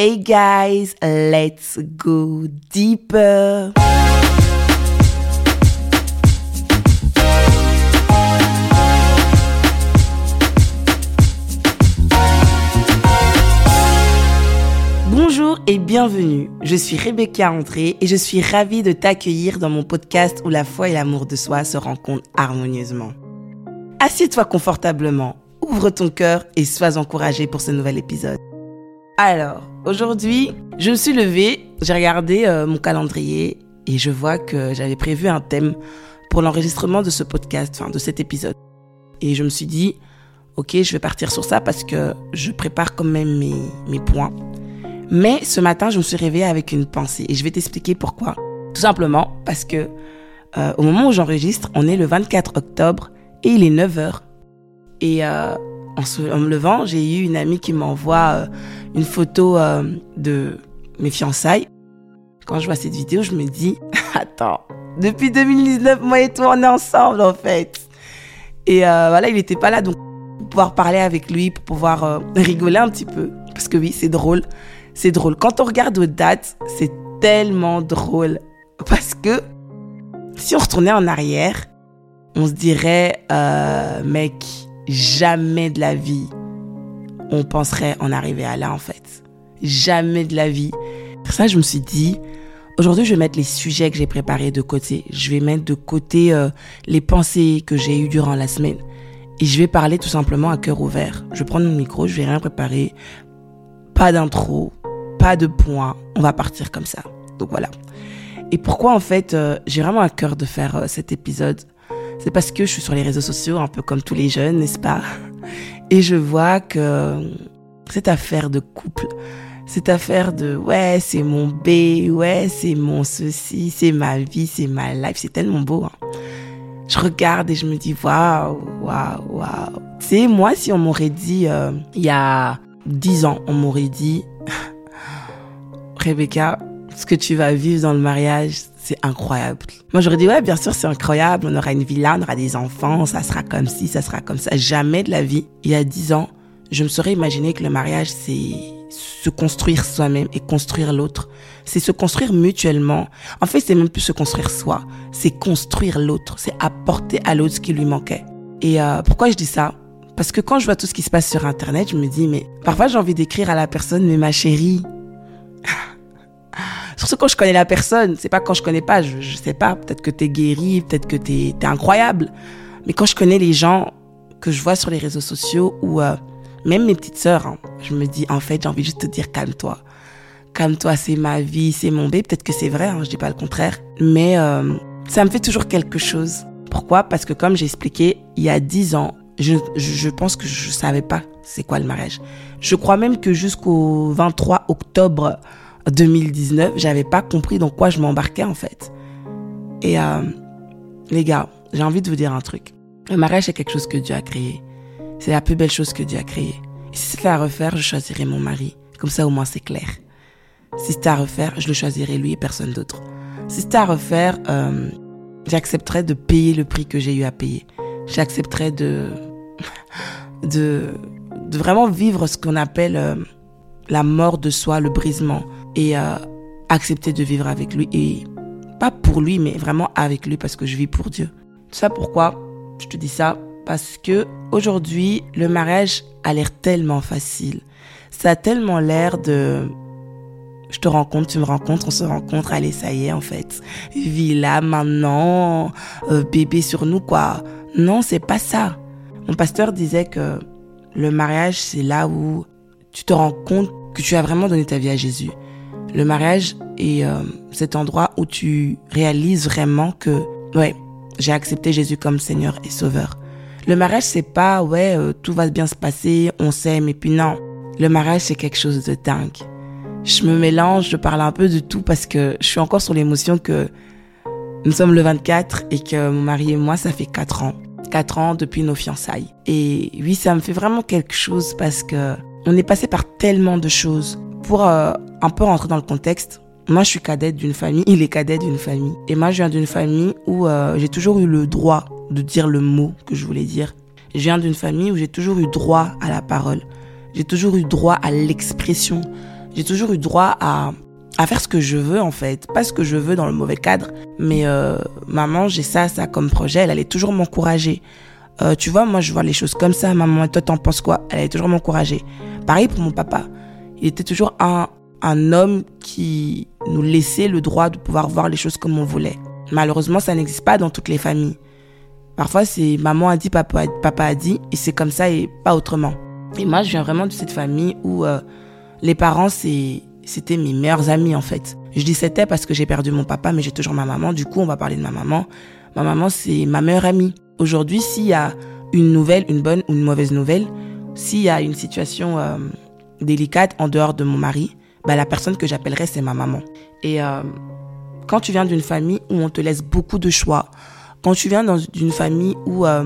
Hey guys, let's go deeper. Bonjour et bienvenue. Je suis Rebecca André et je suis ravie de t'accueillir dans mon podcast où la foi et l'amour de soi se rencontrent harmonieusement. Assieds-toi confortablement, ouvre ton cœur et sois encouragé pour ce nouvel épisode. Alors, aujourd'hui, je me suis levée, j'ai regardé euh, mon calendrier et je vois que j'avais prévu un thème pour l'enregistrement de ce podcast, enfin de cet épisode. Et je me suis dit, ok, je vais partir sur ça parce que je prépare quand même mes, points. Mais ce matin, je me suis réveillée avec une pensée et je vais t'expliquer pourquoi. Tout simplement parce que euh, au moment où j'enregistre, on est le 24 octobre et il est 9h. Et euh, en, me levant, j'ai eu une amie qui m'envoie euh, une photo euh, de mes fiançailles. Quand je vois cette vidéo, je me dis, attends, depuis 2019, moi et toi, on est ensemble en fait. Et euh, voilà, il n'était pas là, donc pour pouvoir parler avec lui, pour pouvoir rigoler un petit peu. Parce que oui, c'est drôle. C'est drôle. Quand on regarde aux dates, c'est tellement drôle. Parce que si on retournait en arrière, on se dirait, mec, jamais de la vie on penserait en arriver à là en fait. Jamais de la vie. Pour ça, je me suis dit, aujourd'hui, je vais mettre les sujets que j'ai préparés de côté. Je vais mettre de côté euh, les pensées que j'ai eues durant la semaine. Et je vais parler tout simplement à cœur ouvert. Je vais prendre mon micro, je vais rien préparer. Pas d'intro, pas de points. On va partir comme ça. Donc voilà. Et pourquoi en fait euh, j'ai vraiment à cœur de faire euh, cet épisode? C'est parce que je suis sur les réseaux sociaux, un peu comme tous les jeunes, n'est-ce pas? Et je vois que cette affaire de couple, cette affaire de ouais, c'est mon B, ouais, c'est mon ceci, c'est ma vie, c'est ma life, c'est tellement beau. Hein. Je regarde et je me dis waouh, waouh, waouh. Tu sais, moi, si on m'aurait dit euh, il y a dix ans, on m'aurait dit Rebecca, ce que tu vas vivre dans le mariage, c'est incroyable. Moi, j'aurais dit, ouais, bien sûr, c'est incroyable. On aura une villa, on aura des enfants, ça sera comme ci, ça sera comme ça. Jamais de la vie, il y a dix ans, je me serais imaginé que le mariage, c'est se construire soi-même et construire l'autre. C'est se construire mutuellement. En fait, c'est même plus se construire soi. C'est construire l'autre. C'est apporter à l'autre ce qui lui manquait. Et euh, pourquoi je dis ça? Parce que quand je vois tout ce qui se passe sur Internet, je me dis, mais parfois j'ai envie d'écrire à la personne, mais ma chérie, Surtout quand je connais la personne. C'est pas quand je connais pas, je, je sais pas. Peut-être que t'es guéri, peut-être que t'es es incroyable. Mais quand je connais les gens que je vois sur les réseaux sociaux ou euh, même mes petites sœurs, hein, je me dis, en fait, j'ai envie juste de te dire, calme-toi. Calme-toi, c'est ma vie, c'est mon bébé. Peut-être que c'est vrai, hein, je dis pas le contraire. Mais euh, ça me fait toujours quelque chose. Pourquoi? Parce que comme j'ai expliqué, il y a dix ans, je, je, je pense que je savais pas c'est quoi le mariage. Je crois même que jusqu'au 23 octobre 2019, j'avais pas compris dans quoi je m'embarquais en fait. Et euh, les gars, j'ai envie de vous dire un truc. Le mariage, c'est quelque chose que Dieu a créé. C'est la plus belle chose que Dieu a créée. Et si c'était à refaire, je choisirais mon mari. Comme ça, au moins, c'est clair. Si c'était à refaire, je le choisirais lui et personne d'autre. Si c'était à refaire, euh, j'accepterais de payer le prix que j'ai eu à payer. J'accepterais de, de, vraiment vivre ce qu'on appelle euh, la mort de soi, le brisement et euh, accepter de vivre avec lui et pas pour lui mais vraiment avec lui parce que je vis pour Dieu. Tout ça pourquoi je te dis ça parce que aujourd'hui le mariage a l'air tellement facile. Ça a tellement l'air de je te rencontre, tu me rencontres, on se rencontre, allez, ça y est, en fait. Villa, maintenant, euh, bébé sur nous, quoi. Non, c'est pas ça. Mon pasteur disait que le mariage, c'est là où tu te rends compte que tu as vraiment donné ta vie à Jésus. Le mariage est euh, cet endroit où tu réalises vraiment que, ouais, j'ai accepté Jésus comme Seigneur et Sauveur. Le mariage, c'est pas, ouais, euh, tout va bien se passer, on s'aime, et puis non. Le mariage, c'est quelque chose de dingue. Je me mélange, je parle un peu de tout parce que je suis encore sur l'émotion que nous sommes le 24 et que mon mari et moi, ça fait 4 ans. 4 ans depuis nos fiançailles. Et oui, ça me fait vraiment quelque chose parce que on est passé par tellement de choses. Pour euh, un peu rentrer dans le contexte, moi je suis cadette d'une famille, il est cadet d'une famille. Et moi je viens d'une famille où euh, j'ai toujours eu le droit de dire le mot que je voulais dire. Je viens d'une famille où j'ai toujours eu droit à la parole. J'ai toujours eu droit à l'expression j'ai toujours eu droit à, faire ce que je veux en fait, pas ce que je veux dans le mauvais cadre, mais euh, maman, j'ai ça, ça comme projet, elle allait toujours m'encourager. Tu vois, moi je vois les choses comme ça, maman, et toi t'en penses quoi? Elle allait toujours m'encourager. Pareil pour mon papa, il était toujours un, un homme qui nous laissait le droit de pouvoir voir les choses comme on voulait. Malheureusement, ça n'existe pas dans toutes les familles. Parfois, c'est maman a dit, papa, papa a dit, et c'est comme ça et pas autrement. Et moi, je viens vraiment de cette famille où euh, les parents, c'était mes meilleurs amis en fait. Je dis c'était parce que j'ai perdu mon papa, mais j'ai toujours ma maman. Du coup, on va parler de ma maman. Ma maman, c'est ma meilleure amie. Aujourd'hui, s'il y a une nouvelle, une bonne ou une mauvaise nouvelle, s'il y a une situation euh, délicate en dehors de mon mari, bah, la personne que j'appellerai, c'est ma maman. Et euh, quand tu viens d'une famille où on te laisse beaucoup de choix, quand tu viens d'une famille où il euh,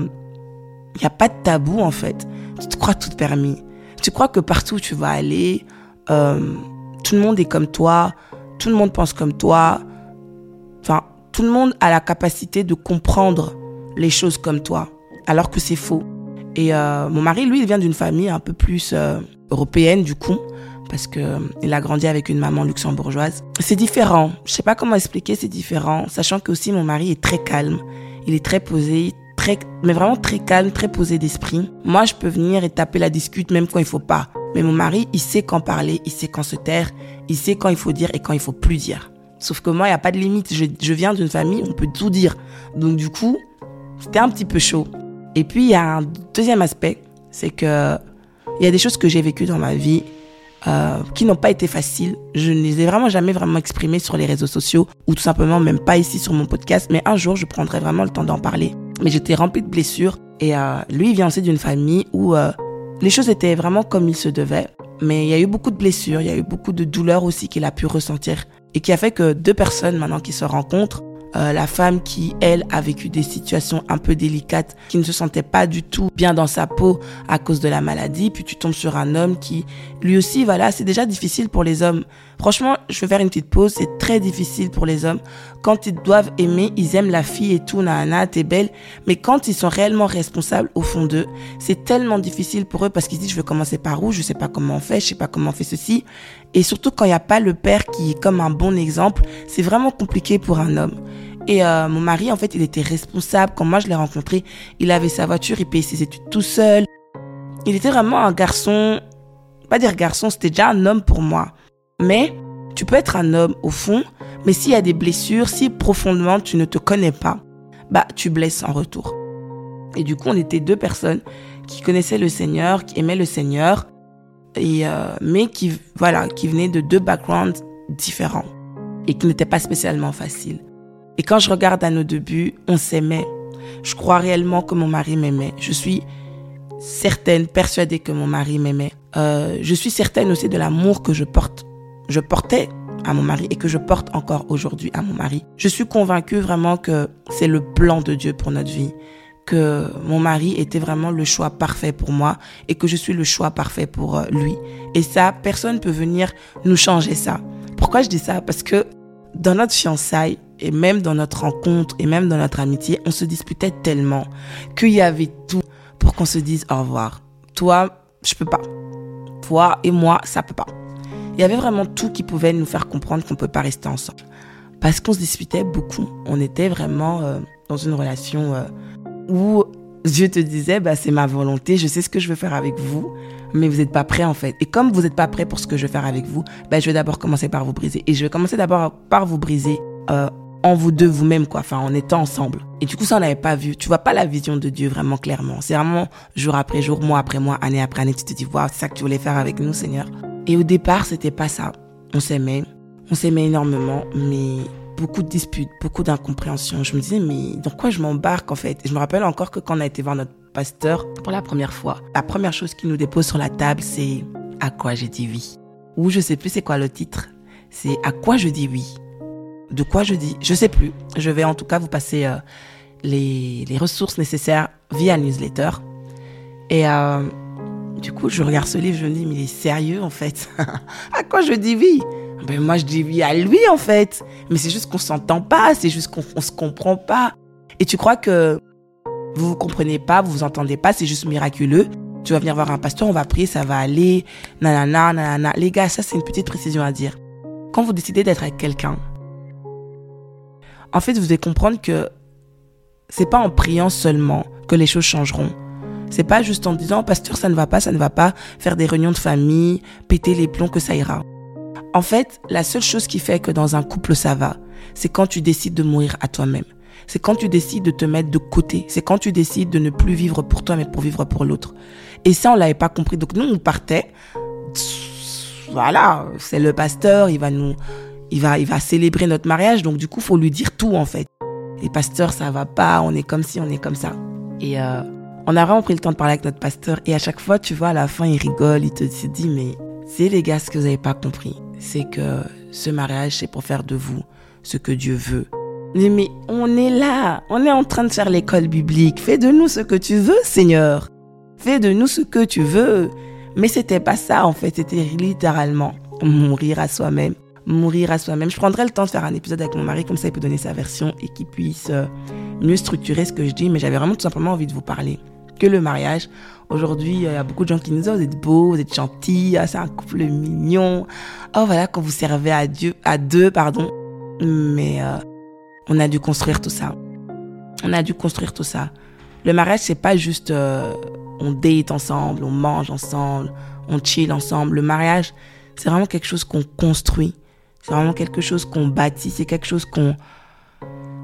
n'y a pas de tabou en fait, tu te crois tout permis. Tu crois que partout où tu vas aller, tout le monde est comme toi, tout le monde pense comme toi. Enfin, tout le monde a la capacité de comprendre les choses comme toi, alors que c'est faux. Et euh, mon mari, lui, il vient d'une famille un peu plus euh, européenne, du coup, parce que euh, il a grandi avec une maman luxembourgeoise. C'est différent. Je sais pas comment expliquer, c'est différent, sachant que aussi mon mari est très calme. Il est très posé, très, mais vraiment très calme, très posé d'esprit. Moi, je peux venir et taper la discute même quand il faut pas. Mais mon mari, il sait quand parler, il sait quand se taire, il sait quand il faut dire et quand il faut plus dire. Sauf que moi, il n'y a pas de limite. Je, je viens d'une famille, on peut tout dire. Donc du coup, c'était un petit peu chaud. Et puis, il y a un deuxième aspect, c'est que il y a des choses que j'ai vécues dans ma vie euh, qui n'ont pas été faciles. Je ne les ai vraiment jamais vraiment exprimées sur les réseaux sociaux ou tout simplement même pas ici sur mon podcast. Mais un jour, je prendrai vraiment le temps d'en parler. Mais j'étais remplie de blessures. Et euh, lui, il vient aussi d'une famille où euh, les choses étaient vraiment comme il se devait, mais il y a eu beaucoup de blessures, il y a eu beaucoup de douleurs aussi qu'il a pu ressentir et qui a fait que deux personnes maintenant qui se rencontrent, euh, la femme qui, elle, a vécu des situations un peu délicates, qui ne se sentait pas du tout bien dans sa peau à cause de la maladie, puis tu tombes sur un homme qui, lui aussi, voilà, c'est déjà difficile pour les hommes. Franchement, je vais faire une petite pause, c'est très difficile pour les hommes. Quand ils doivent aimer, ils aiment la fille et tout, nana, t'es belle, mais quand ils sont réellement responsables au fond d'eux, c'est tellement difficile pour eux parce qu'ils disent, je vais commencer par où, je sais pas comment on fait, je sais pas comment on fait ceci. Et surtout quand il n'y a pas le père qui est comme un bon exemple, c'est vraiment compliqué pour un homme. Et euh, mon mari, en fait, il était responsable. Quand moi je l'ai rencontré, il avait sa voiture, il payait ses études tout seul. Il était vraiment un garçon, pas dire garçon, c'était déjà un homme pour moi. Mais tu peux être un homme au fond, mais s'il y a des blessures, si profondément tu ne te connais pas, bah tu blesses en retour. Et du coup, on était deux personnes qui connaissaient le Seigneur, qui aimaient le Seigneur, et euh, mais qui voilà, qui venaient de deux backgrounds différents et qui n'étaient pas spécialement faciles. Et quand je regarde à nos débuts, on s'aimait. Je crois réellement que mon mari m'aimait. Je suis certaine, persuadée que mon mari m'aimait. Euh, je suis certaine aussi de l'amour que je porte. Je portais à mon mari et que je porte encore aujourd'hui à mon mari. Je suis convaincue vraiment que c'est le plan de Dieu pour notre vie, que mon mari était vraiment le choix parfait pour moi et que je suis le choix parfait pour euh, lui. Et ça, personne peut venir nous changer ça. Pourquoi je dis ça? Parce que dans notre fiançailles et même dans notre rencontre et même dans notre amitié, on se disputait tellement qu'il y avait tout pour qu'on se dise au revoir. Toi, je peux pas. Toi et moi, ça peut pas. Il y avait vraiment tout qui pouvait nous faire comprendre qu'on peut pas rester ensemble. Parce qu'on se disputait beaucoup. On était vraiment euh, dans une relation euh, où Dieu te disait, bah, c'est ma volonté, je sais ce que je veux faire avec vous, mais vous n'êtes pas prêt en fait. Et comme vous n'êtes pas prêt pour ce que je veux faire avec vous, bah, je vais d'abord commencer par vous briser. Et je vais commencer d'abord par vous briser euh, en vous deux, vous-même, quoi, enfin, en étant ensemble. Et du coup, ça, on n'avait pas vu. Tu vois pas la vision de Dieu vraiment clairement. C'est vraiment jour après jour, mois après mois, année après année, tu te dis, waouh, c'est ça que tu voulais faire avec nous, Seigneur. Et au départ, c'était pas ça. On s'aimait, on s'aimait énormément, mais beaucoup de disputes, beaucoup d'incompréhensions. Je me disais, mais dans quoi je m'embarque en fait? Je me rappelle encore que quand on a été voir notre pasteur pour la première fois, la première chose qu'il nous dépose sur la table, c'est à quoi j'ai dit oui? Ou je sais plus c'est quoi le titre. C'est à quoi je dis oui? De quoi je dis. Je sais plus. Je vais en tout cas vous passer euh, les, les, ressources nécessaires via newsletter. Et euh, du coup, je regarde ce livre, je me dis, mais il est sérieux en fait? à quoi je dis oui? Ben, Moi, je dis oui à lui en fait. Mais c'est juste qu'on s'entend pas, c'est juste qu'on se comprend pas. Et tu crois que vous vous comprenez pas, vous vous entendez pas, c'est juste miraculeux. Tu vas venir voir un pasteur, on va prier, ça va aller, nanana, nanana. Les gars, ça c'est une petite précision à dire. Quand vous décidez d'être avec quelqu'un, en fait, vous devez comprendre que c'est pas en priant seulement que les choses changeront. C'est pas juste en disant, pasteur, ça ne va pas, ça ne va pas, faire des réunions de famille, péter les plombs que ça ira. En fait, la seule chose qui fait que dans un couple ça va, c'est quand tu décides de mourir à toi-même. C'est quand tu décides de te mettre de côté. C'est quand tu décides de ne plus vivre pour toi, mais pour vivre pour l'autre. Et ça, on l'avait pas compris. Donc nous, on partait. Voilà, c'est le pasteur, il va nous, il va, il va célébrer notre mariage. Donc du coup, faut lui dire tout en fait. Et pasteur, ça va pas. On est comme si, on est comme ça. Et euh, on a vraiment pris le temps de parler avec notre pasteur. Et à chaque fois, tu vois, à la fin, il rigole. Il te dit, mais c'est les gars, ce que vous avez pas compris, c'est que ce mariage, c'est pour faire de vous ce que Dieu veut. Mais on est là, on est en train de faire l'école biblique. Fais de nous ce que tu veux, Seigneur. Fais de nous ce que tu veux. Mais c'était pas ça, en fait. C'était littéralement mourir à soi-même. Mourir à soi-même. Je prendrai le temps de faire un épisode avec mon mari, comme ça il peut donner sa version et qu'il puisse euh, mieux structurer ce que je dis. Mais j'avais vraiment tout simplement envie de vous parler que le mariage. Aujourd'hui, il y a beaucoup de gens qui nous disent, oh, vous êtes beaux, vous êtes gentils, ah, c'est un couple mignon. Oh, voilà, quand vous servez à Dieu, à deux, pardon. Mais euh, on a dû construire tout ça. On a dû construire tout ça. Le mariage, c'est pas juste euh, on date ensemble, on mange ensemble, on chill ensemble. Le mariage, c'est vraiment quelque chose qu'on construit. C'est vraiment quelque chose qu'on bâtit. C'est quelque chose qu'on.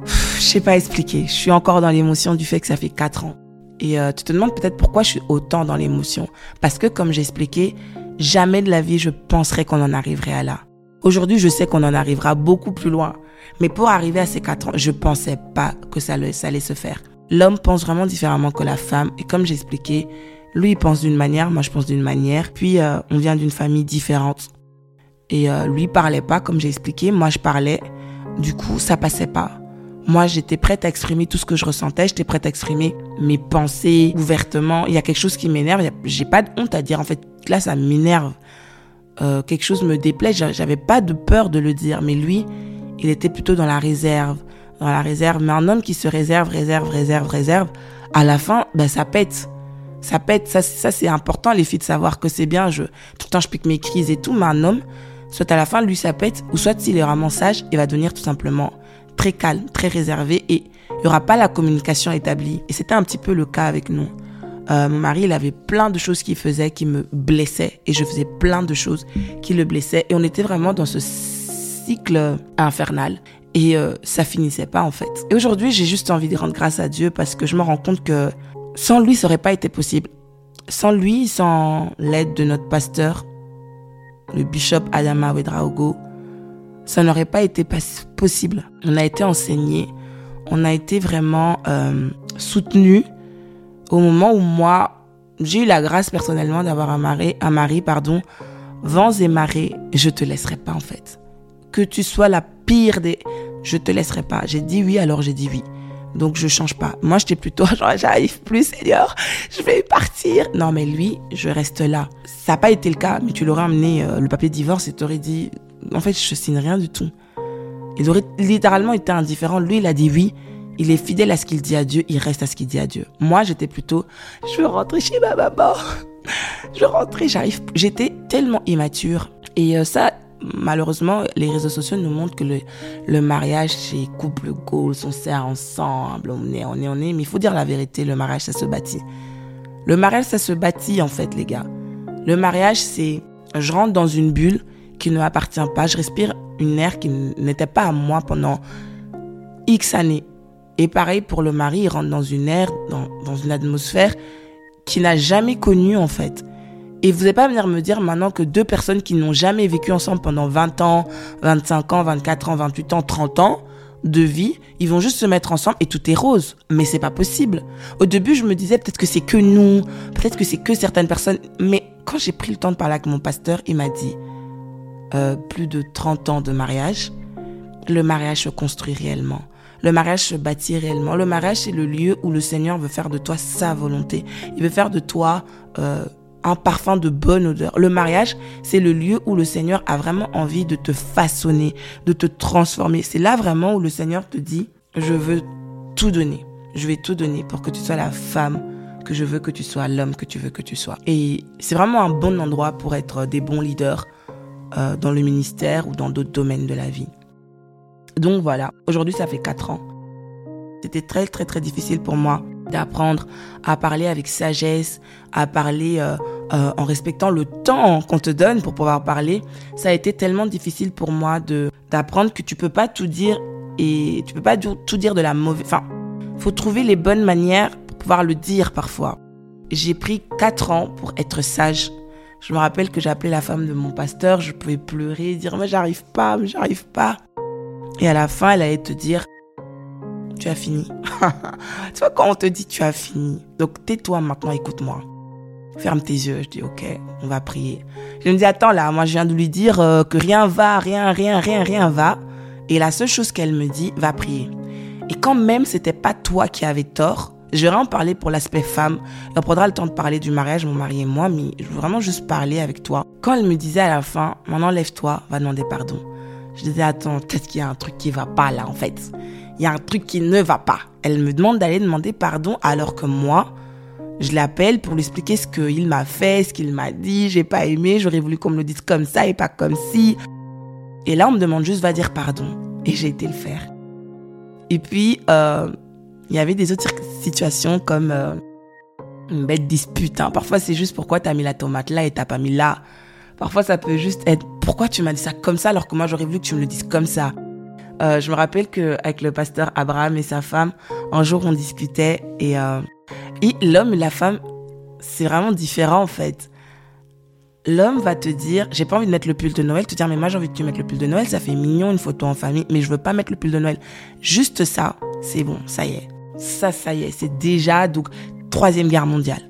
Je sais pas expliquer. Je suis encore dans l'émotion du fait que ça fait quatre ans. Et euh, tu te demandes peut-être pourquoi je suis autant dans l'émotion. Parce que, comme j'ai expliqué, jamais de la vie je penserais qu'on en arriverait à là. Aujourd'hui, je sais qu'on en arrivera beaucoup plus loin. Mais pour arriver à ces quatre ans, je pensais pas que ça, ça allait se faire. L'homme pense vraiment différemment que la femme. Et comme j'ai expliqué, lui, il pense d'une manière, moi, je pense d'une manière. Puis, euh, on vient d'une famille différente. Et euh, lui parlait pas, comme j'ai expliqué. Moi, je parlais. Du coup, ça passait pas. Moi, j'étais prête à exprimer tout ce que je ressentais. J'étais prête à exprimer mes pensées ouvertement. Il y a quelque chose qui m'énerve. J'ai pas de honte à dire. En fait, là, ça m'énerve. Euh, quelque chose me déplaît. J'avais pas de peur de le dire. Mais lui, il était plutôt dans la réserve. Dans la réserve. Mais un homme qui se réserve, réserve, réserve, réserve, à la fin, ben, ça pète. Ça pète. Ça, ça c'est important, les filles, de savoir que c'est bien. Je, tout le temps, je pique mes crises et tout. Mais un homme, soit à la fin, lui, ça pète. Ou soit s'il est vraiment sage, il va devenir tout simplement très calme, très réservé et il n'y aura pas la communication établie. Et c'était un petit peu le cas avec nous. Euh, mon mari, il avait plein de choses qu'il faisait qui me blessaient et je faisais plein de choses qui le blessaient et on était vraiment dans ce cycle infernal et euh, ça finissait pas en fait. Et aujourd'hui, j'ai juste envie de rendre grâce à Dieu parce que je me rends compte que sans lui, ça aurait pas été possible. Sans lui, sans l'aide de notre pasteur, le bishop Adama Wedraogo, ça n'aurait pas été possible. On a été enseigné, on a été vraiment euh, soutenu au moment où moi, j'ai eu la grâce personnellement d'avoir un mari, un mari, pardon, vents et marées, je te laisserai pas en fait. Que tu sois la pire des, je te laisserai pas. J'ai dit oui, alors j'ai dit oui. Donc je change pas. Moi j'étais plutôt genre j'arrive plus Seigneur, je vais partir. Non mais lui, je reste là. Ça n'a pas été le cas, mais tu l'aurais amené euh, le papier de divorce et t'aurais dit en fait, je signe rien du tout. Il aurait littéralement été indifférent. Lui, il a dit oui. Il est fidèle à ce qu'il dit à Dieu. Il reste à ce qu'il dit à Dieu. Moi, j'étais plutôt, je veux rentrer chez ma maman. Je veux rentrer, j'arrive. J'étais tellement immature. Et euh, ça, malheureusement, les réseaux sociaux nous montrent que le, le mariage, c'est couple goals, on sert ensemble, on est, on est, on est. Mais il faut dire la vérité, le mariage, ça se bâtit. Le mariage, ça se bâtit, en fait, les gars. Le mariage, c'est, je rentre dans une bulle, qui ne m'appartient pas. Je respire une air qui n'était pas à moi pendant X années. Et pareil pour le mari, il rentre dans une air, dans, dans une atmosphère qu'il n'a jamais connue en fait. Et vous n'allez pas venir me dire maintenant que deux personnes qui n'ont jamais vécu ensemble pendant 20 ans, 25 ans, 24 ans, 28 ans, 30 ans de vie, ils vont juste se mettre ensemble et tout est rose. Mais c'est pas possible. Au début, je me disais peut-être que c'est que nous, peut-être que c'est que certaines personnes. Mais quand j'ai pris le temps de parler avec mon pasteur, il m'a dit, euh, plus de 30 ans de mariage, le mariage se construit réellement. Le mariage se bâtit réellement. Le mariage, c'est le lieu où le Seigneur veut faire de toi sa volonté. Il veut faire de toi euh, un parfum de bonne odeur. Le mariage, c'est le lieu où le Seigneur a vraiment envie de te façonner, de te transformer. C'est là vraiment où le Seigneur te dit, je veux tout donner. Je vais tout donner pour que tu sois la femme que je veux que tu sois, l'homme que tu veux que tu sois. Et c'est vraiment un bon endroit pour être des bons leaders euh, dans le ministère ou dans d'autres domaines de la vie. Donc voilà, aujourd'hui ça fait 4 ans. C'était très très très difficile pour moi d'apprendre à parler avec sagesse, à parler euh, euh, en respectant le temps qu'on te donne pour pouvoir parler. Ça a été tellement difficile pour moi de d'apprendre que tu peux pas tout dire et tu peux pas tout dire de la mauvaise. Enfin, faut trouver les bonnes manières pour pouvoir le dire parfois. J'ai pris 4 ans pour être sage. Je me rappelle que appelé la femme de mon pasteur, je pouvais pleurer, dire mais j'arrive pas, mais j'arrive pas. Et à la fin, elle allait te dire tu as fini. tu vois, quand on te dit tu as fini, donc tais-toi maintenant, écoute-moi. Ferme tes yeux. Je dis ok, on va prier. Je me dis attends là, moi je viens de lui dire euh, que rien va, rien, rien, rien, rien va. Et la seule chose qu'elle me dit, va prier. Et quand même c'était pas toi qui avais tort, je vais en parler pour l'aspect femme. On prendra le temps de parler du mariage, mon mari et moi, mais je veux vraiment juste parler avec toi. Quand elle me disait à la fin, maintenant lève-toi, va demander pardon. Je disais, attends, peut-être qu'il y a un truc qui va pas là, en fait. Il y a un truc qui ne va pas. Elle me demande d'aller demander pardon alors que moi, je l'appelle pour lui expliquer ce qu'il m'a fait, ce qu'il m'a dit, j'ai pas aimé, j'aurais voulu qu'on me le dise comme ça et pas comme si. Et là, on me demande juste, va dire pardon. Et j'ai été le faire. Et puis, euh, il y avait des autres situations comme euh, une bête dispute. Hein. Parfois, c'est juste pourquoi tu as mis la tomate là et t'as pas mis là. Parfois, ça peut juste être pourquoi tu m'as dit ça comme ça alors que moi, j'aurais voulu que tu me le dises comme ça? Euh, je me rappelle que avec le pasteur Abraham et sa femme, un jour, on discutait et, euh, et l'homme et la femme, c'est vraiment différent en fait. L'homme va te dire, j'ai pas envie de mettre le pull de Noël, te dire, mais moi j'ai envie que tu mettes le pull de Noël, ça fait mignon une photo en famille, mais je veux pas mettre le pull de Noël. Juste ça, c'est bon, ça y est. Ça, ça y est, c'est déjà, donc, troisième guerre mondiale.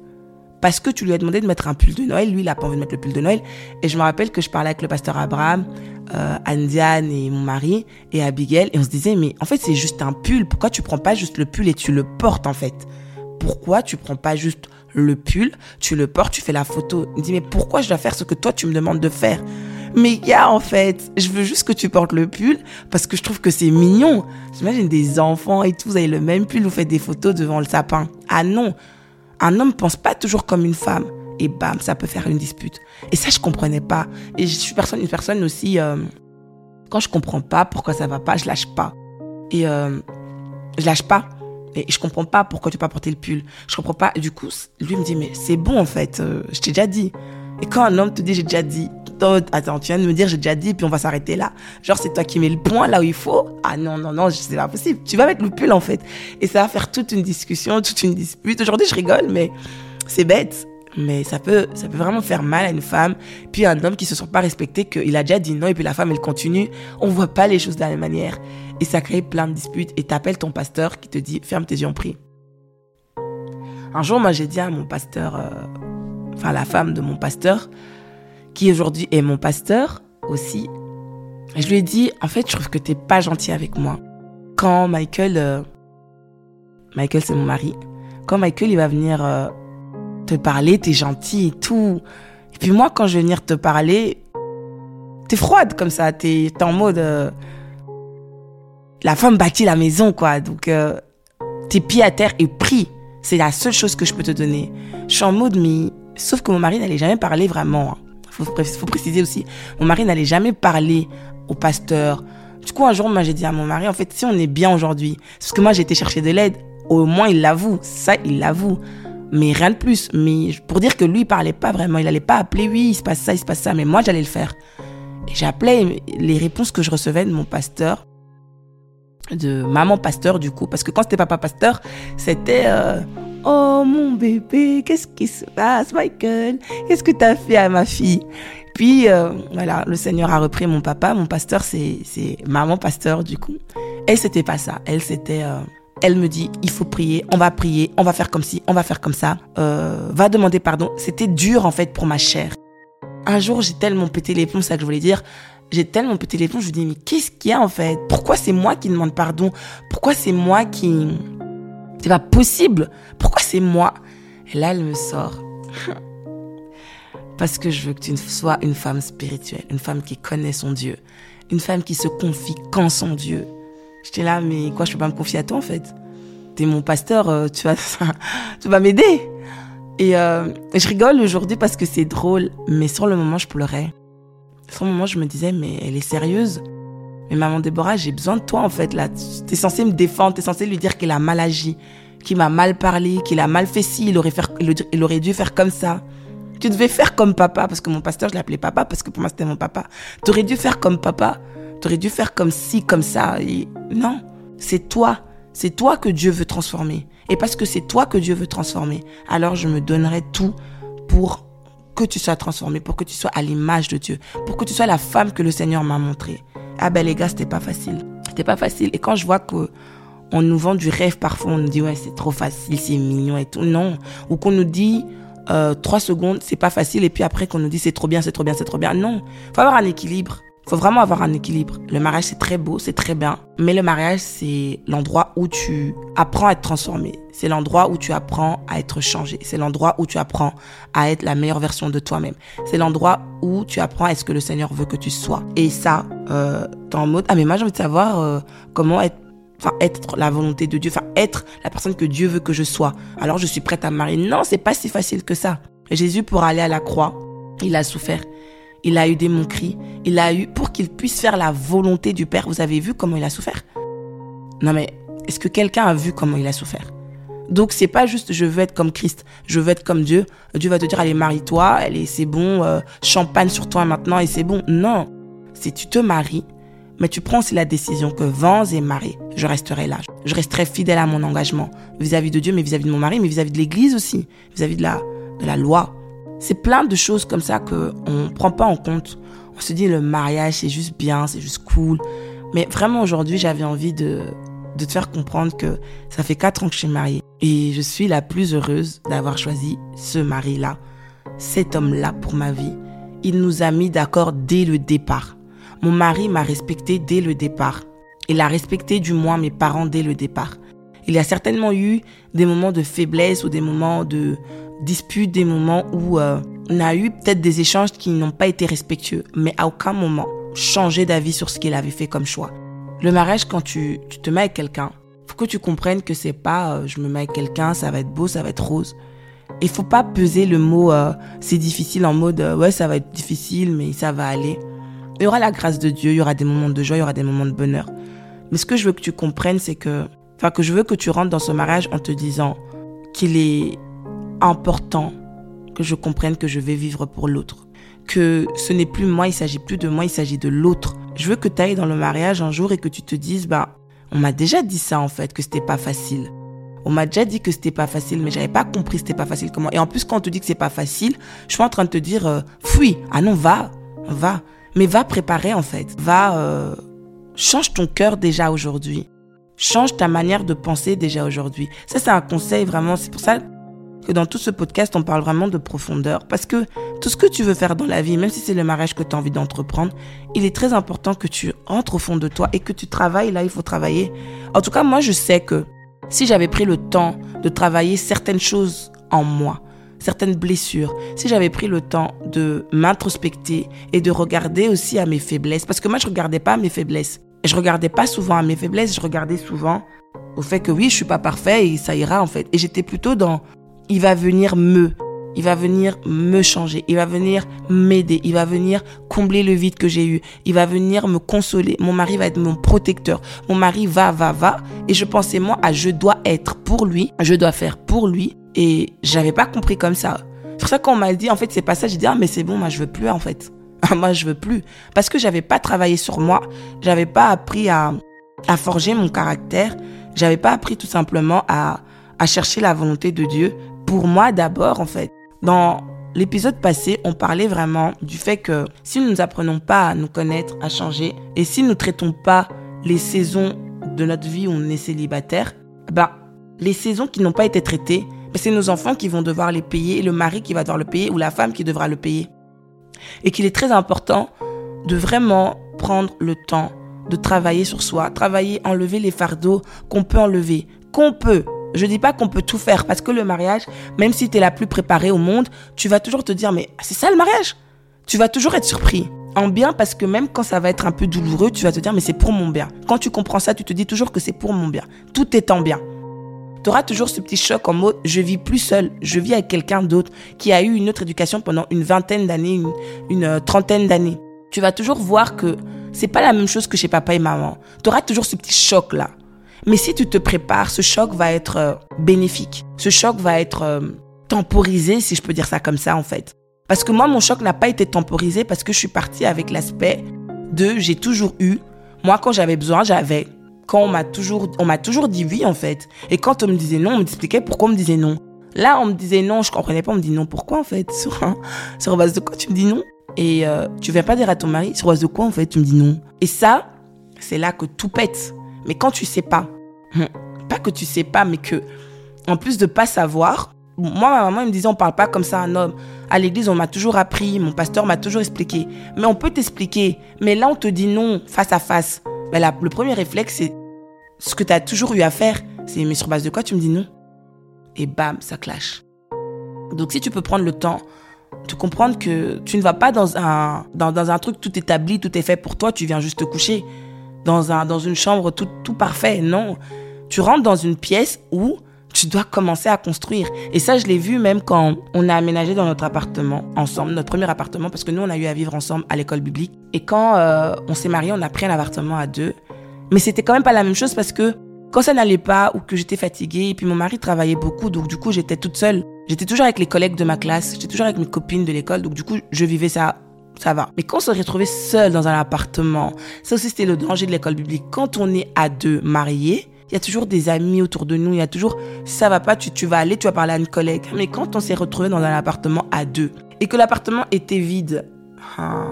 Parce que tu lui as demandé de mettre un pull de Noël, lui, il a pas envie de mettre le pull de Noël. Et je me rappelle que je parlais avec le pasteur Abraham, euh, et mon mari, et Abigail, et on se disait, mais en fait, c'est juste un pull. Pourquoi tu prends pas juste le pull et tu le portes, en fait? Pourquoi tu prends pas juste le pull, tu le portes, tu fais la photo? Il me dit, mais pourquoi je dois faire ce que toi, tu me demandes de faire? Mais gars, en fait, je veux juste que tu portes le pull parce que je trouve que c'est mignon. J'imagine des enfants et tout, vous avez le même pull, vous faites des photos devant le sapin. Ah non, un homme pense pas toujours comme une femme. Et bam, ça peut faire une dispute. Et ça, je comprenais pas. Et je suis personne, une personne aussi, euh, quand je comprends pas pourquoi ça va pas, je lâche pas. Et euh, je lâche pas. Et je comprends pas pourquoi tu peux pas porter le pull. Je comprends pas. du coup, lui me dit, mais c'est bon en fait, euh, je t'ai déjà dit. Et quand un homme te dit, j'ai déjà dit, attends, tu viens de me dire, j'ai déjà dit, puis on va s'arrêter là. Genre, c'est toi qui mets le point là où il faut. Ah non, non, non, c'est pas possible. Tu vas mettre le pull, en fait. Et ça va faire toute une discussion, toute une dispute. Aujourd'hui, je rigole, mais c'est bête. Mais ça peut, ça peut vraiment faire mal à une femme. Puis un homme qui se sent pas respecté, qu'il a déjà dit non, et puis la femme, elle continue. On voit pas les choses de la même manière. Et ça crée plein de disputes. Et t'appelles ton pasteur qui te dit, ferme tes yeux en prie. Un jour, moi, j'ai dit à mon pasteur, euh, enfin, la femme de mon pasteur, qui aujourd'hui est mon pasteur aussi. je lui ai dit, en fait, je trouve que t'es pas gentil avec moi. Quand Michael, euh, Michael c'est mon mari, quand Michael il va venir euh, te parler, t'es gentil et tout. Et puis moi, quand je vais venir te parler, t'es froide comme ça, t'es en mode, euh, la femme bâtit la maison quoi, donc tes pieds à terre et pris. C'est la seule chose que je peux te donner. Je suis en mode, mais sauf que mon mari n'allait jamais parler vraiment. Hein faut, faut préciser aussi, mon mari n'allait jamais parler au pasteur. Du coup, un jour, moi, j'ai dit à mon mari, en fait, si on est bien aujourd'hui, parce que moi, j'ai été chercher de l'aide, au moins, il l'avoue. Ça, il l'avoue. Mais rien de plus. Mais pour dire que lui, il parlait pas vraiment. Il allait pas appeler, oui, il se passe ça, il se passe ça. Mais moi, j'allais le faire. Et j'appelais les réponses que je recevais de mon pasteur, de maman pasteur, du coup. Parce que quand c'était papa pasteur, c'était, euh, Oh mon bébé, qu'est-ce qui se passe, Michael? Qu'est-ce que tu as fait à ma fille? Puis euh, voilà, le Seigneur a repris mon papa. Mon pasteur, c'est maman pasteur du coup. Elle, c'était pas ça. Elle, c'était. Euh, elle me dit, il faut prier, on va prier, on va faire comme ci, on va faire comme ça. Euh, va demander pardon. C'était dur en fait pour ma chair. Un jour, j'ai tellement pété les plombs, c'est ça que je voulais dire. J'ai tellement pété les plombs, je me dis, mais qu'est-ce qu'il y a en fait? Pourquoi c'est moi qui demande pardon? Pourquoi c'est moi qui c'est pas possible. Pourquoi c'est moi? Et là, elle me sort. Parce que je veux que tu sois une femme spirituelle, une femme qui connaît son Dieu, une femme qui se confie qu'en son Dieu. J'étais là, mais quoi, je peux pas me confier à toi en fait? T'es mon pasteur, euh, tu vas, tu vas m'aider. Et euh, je rigole aujourd'hui parce que c'est drôle, mais sur le moment, je pleurais. Sur le moment, je me disais, mais elle est sérieuse. Mais maman Déborah, j'ai besoin de toi en fait là. T'es censé me défendre, t'es censé lui dire qu'il a mal agi, qu'il m'a mal parlé, qu'il a mal fait ci, il aurait, il aurait dû faire comme ça. Tu devais faire comme papa, parce que mon pasteur, je l'appelais papa, parce que pour moi c'était mon papa. Tu aurais dû faire comme papa. Tu aurais dû faire comme ci, comme ça. Non, c'est toi. C'est toi que Dieu veut transformer. Et parce que c'est toi que Dieu veut transformer, alors je me donnerai tout pour que tu sois transformé, pour que tu sois à l'image de Dieu, pour que tu sois la femme que le Seigneur m'a montrée. Ah ben les gars, c'était pas facile. C'était pas facile. Et quand je vois que on nous vend du rêve parfois, on nous dit ouais c'est trop facile, c'est mignon et tout. Non. Ou qu'on nous dit euh, trois secondes, c'est pas facile, et puis après qu'on nous dit c'est trop bien, c'est trop bien, c'est trop bien. Non. Faut avoir un équilibre faut vraiment avoir un équilibre. Le mariage, c'est très beau, c'est très bien. Mais le mariage, c'est l'endroit où tu apprends à être transformé. C'est l'endroit où tu apprends à être changé. C'est l'endroit où tu apprends à être la meilleure version de toi-même. C'est l'endroit où tu apprends à ce que le Seigneur veut que tu sois. Et ça, euh, en mode, ah mais moi j'ai envie de savoir euh, comment être enfin être la volonté de Dieu, enfin être la personne que Dieu veut que je sois. Alors je suis prête à me marier. Non, c'est pas si facile que ça. Jésus pour aller à la croix, il a souffert. Il a eu des moqueries. Il a eu, pour qu'il puisse faire la volonté du Père, vous avez vu comment il a souffert? Non mais, est-ce que quelqu'un a vu comment il a souffert? Donc c'est pas juste je veux être comme Christ, je veux être comme Dieu. Dieu va te dire allez marie-toi, allez c'est bon, euh, champagne sur toi maintenant et c'est bon. Non, c'est tu te maries, mais tu prends aussi la décision que vents et marées, je resterai là. Je resterai fidèle à mon engagement vis-à-vis de Dieu, mais vis-à-vis de mon mari, mais vis-à-vis de l'Église aussi, vis-à-vis de la de la loi. C'est plein de choses comme ça qu'on ne prend pas en compte. On se dit le mariage, c'est juste bien, c'est juste cool. Mais vraiment aujourd'hui, j'avais envie de, de te faire comprendre que ça fait quatre ans que je suis mariée. Et je suis la plus heureuse d'avoir choisi ce mari-là, cet homme-là pour ma vie. Il nous a mis d'accord dès le départ. Mon mari m'a respecté dès le départ. Il a respecté du moins mes parents dès le départ. Il y a certainement eu des moments de faiblesse ou des moments de, disputes, des moments où euh, on a eu peut-être des échanges qui n'ont pas été respectueux, mais à aucun moment changer d'avis sur ce qu'il avait fait comme choix. Le mariage, quand tu, te mets avec quelqu'un, faut que tu comprennes que c'est pas euh, je me mets avec quelqu'un, ça va être beau, ça va être rose. Il faut pas peser le mot euh, c'est difficile en mode ouais ça va être difficile mais ça va aller. Il y aura la grâce de Dieu, il y aura des moments de joie, il y aura des moments de bonheur. Mais ce que je veux que tu comprennes c'est que enfin que je veux que tu rentres dans ce mariage en te disant qu'il est important que je comprenne que je vais vivre pour l'autre. Que ce n'est plus moi, il s'agit plus de moi, il s'agit de l'autre. Je veux que tu ailles dans le mariage un jour et que tu te dises, bah, on m'a déjà dit ça en fait, que c'était pas facile. On m'a déjà dit que c'était pas facile, mais j'avais pas compris c'était pas facile comment. Et en plus, quand on te dit que c'est pas facile, je suis en train de te dire, euh, fuis. Ah non, va, va. Mais va préparer en fait. Va, euh, change ton cœur déjà aujourd'hui. Change ta manière de penser déjà aujourd'hui. Ça, c'est un conseil vraiment. C'est pour ça que dans tout ce podcast, on parle vraiment de profondeur. Parce que tout ce que tu veux faire dans la vie, même si c'est le mariage que tu as envie d'entreprendre, il est très important que tu entres au fond de toi et que tu travailles là, il faut travailler. En tout cas, moi, je sais que si j'avais pris le temps de travailler certaines choses en moi, certaines blessures, si j'avais pris le temps de m'introspecter et de regarder aussi à mes faiblesses, parce que moi, je regardais pas mes faiblesses. Et je regardais pas souvent à mes faiblesses, je regardais souvent au fait que oui, je suis pas parfait et ça ira en fait. Et j'étais plutôt dans il va venir me, il va venir me changer, il va venir m'aider, il va venir combler le vide que j'ai eu, il va venir me consoler. Mon mari va être mon protecteur. Mon mari va, va, va. Et je pensais moi à je dois être pour lui, je dois faire pour lui. Et j'avais pas compris comme ça. C'est pour ça qu'on m'a dit, en fait, c'est pas ça. J'ai dit, ah, mais c'est bon, moi, je veux plus, en fait. Moi, je veux plus. Parce que j'avais pas travaillé sur moi. J'avais pas appris à, à forger mon caractère. J'avais pas appris tout simplement à, à chercher la volonté de Dieu pour moi d'abord en fait. Dans l'épisode passé, on parlait vraiment du fait que si nous apprenons pas à nous connaître, à changer, et si nous traitons pas les saisons de notre vie où on est célibataire, ben, les saisons qui n'ont pas été traitées, ben, c'est nos enfants qui vont devoir les payer, et le mari qui va devoir le payer, ou la femme qui devra le payer. Et qu'il est très important de vraiment prendre le temps de travailler sur soi, travailler, enlever les fardeaux qu'on peut enlever, qu'on peut, je dis pas qu'on peut tout faire parce que le mariage, même si tu es la plus préparée au monde, tu vas toujours te dire mais c'est ça le mariage. Tu vas toujours être surpris. En bien parce que même quand ça va être un peu douloureux, tu vas te dire mais c'est pour mon bien. Quand tu comprends ça, tu te dis toujours que c'est pour mon bien. Tout est en bien. Tu auras toujours ce petit choc en mode je vis plus seul, je vis avec quelqu'un d'autre qui a eu une autre éducation pendant une vingtaine d'années, une, euh, trentaine d'années. Tu vas toujours voir que c'est pas la même chose que chez papa et maman. Tu auras toujours ce petit choc là. Mais si tu te prépares, ce choc va être euh, bénéfique. Ce choc va être euh, temporisé, si je peux dire ça comme ça en fait. Parce que moi, mon choc n'a pas été temporisé parce que je suis partie avec l'aspect de j'ai toujours eu. Moi, quand j'avais besoin, j'avais. Quand on m'a toujours, on m'a toujours dit oui en fait. Et quand on me disait non, on m'expliquait pourquoi on me disait non. Là, on me disait non, je comprenais pas, on me dit non. Pourquoi en fait Sur, sur base de quoi tu me dis non Et euh, tu viens pas dire à ton mari sur base de quoi en fait tu me dis non. Et ça, c'est là que tout pète. Mais quand tu sais pas, hum, pas que tu sais pas, mais que en plus de pas savoir, moi ma maman me disait on parle pas comme ça à un homme. À l'église on m'a toujours appris, mon pasteur m'a toujours expliqué. Mais on peut t'expliquer. Mais là on te dit non face à face. Ben là, le premier réflexe c'est ce que tu as toujours eu à faire, c'est mais sur base de quoi tu me dis non Et bam, ça clash. Donc si tu peux prendre le temps de comprendre que tu ne vas pas dans un, dans, dans un truc tout établi, tout est fait pour toi, tu viens juste te coucher dans, un, dans une chambre tout, tout parfait. Non. Tu rentres dans une pièce où tu dois commencer à construire. Et ça, je l'ai vu même quand on a aménagé dans notre appartement ensemble, notre premier appartement, parce que nous, on a eu à vivre ensemble à l'école biblique. Et quand euh, on s'est mariés, on a pris un appartement à deux. Mais c'était quand même pas la même chose parce que quand ça n'allait pas ou que j'étais fatiguée, et puis mon mari travaillait beaucoup, donc du coup, j'étais toute seule. J'étais toujours avec les collègues de ma classe, j'étais toujours avec mes copines de l'école, donc du coup, je vivais ça ça va. Mais quand on se retrouvait seul dans un appartement, ça aussi c'était le danger de l'école biblique. Quand on est à deux mariés, il y a toujours des amis autour de nous, il y a toujours ça va pas, tu, tu vas aller, tu vas parler à une collègue. Mais quand on s'est retrouvé dans un appartement à deux et que l'appartement était vide, ah,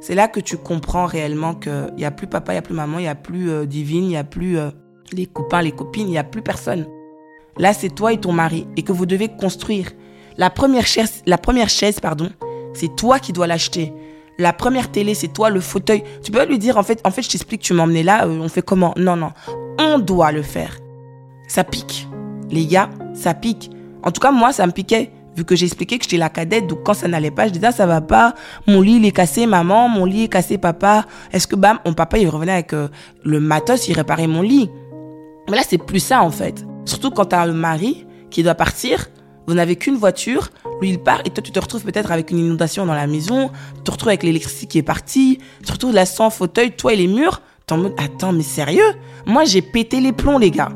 c'est là que tu comprends réellement qu'il n'y a plus papa, il n'y a plus maman, il n'y a plus euh, divine, il n'y a plus euh, les copains, les copines, il n'y a plus personne. Là, c'est toi et ton mari et que vous devez construire. La première chaise, la première chaise pardon, c'est toi qui dois l'acheter. La première télé, c'est toi, le fauteuil. Tu peux lui dire, en fait, en fait je t'explique, tu m'emmenais là, euh, on fait comment? Non, non. On doit le faire. Ça pique. Les gars, ça pique. En tout cas, moi, ça me piquait. Vu que j'ai expliqué que j'étais la cadette, donc quand ça n'allait pas, je disais, ah, ça va pas. Mon lit, il est cassé, maman. Mon lit est cassé, papa. Est-ce que, bam, mon papa, il revenait avec euh, le matos, il réparait mon lit. Mais là, c'est plus ça, en fait. Surtout quand t'as un mari qui doit partir, vous n'avez qu'une voiture, lui il part et toi tu te retrouves peut-être avec une inondation dans la maison, tu te retrouves avec l'électricité qui est partie, tu te retrouves là sans fauteuil, toi et les murs. T'es en attends, mais sérieux? Moi j'ai pété les plombs les gars.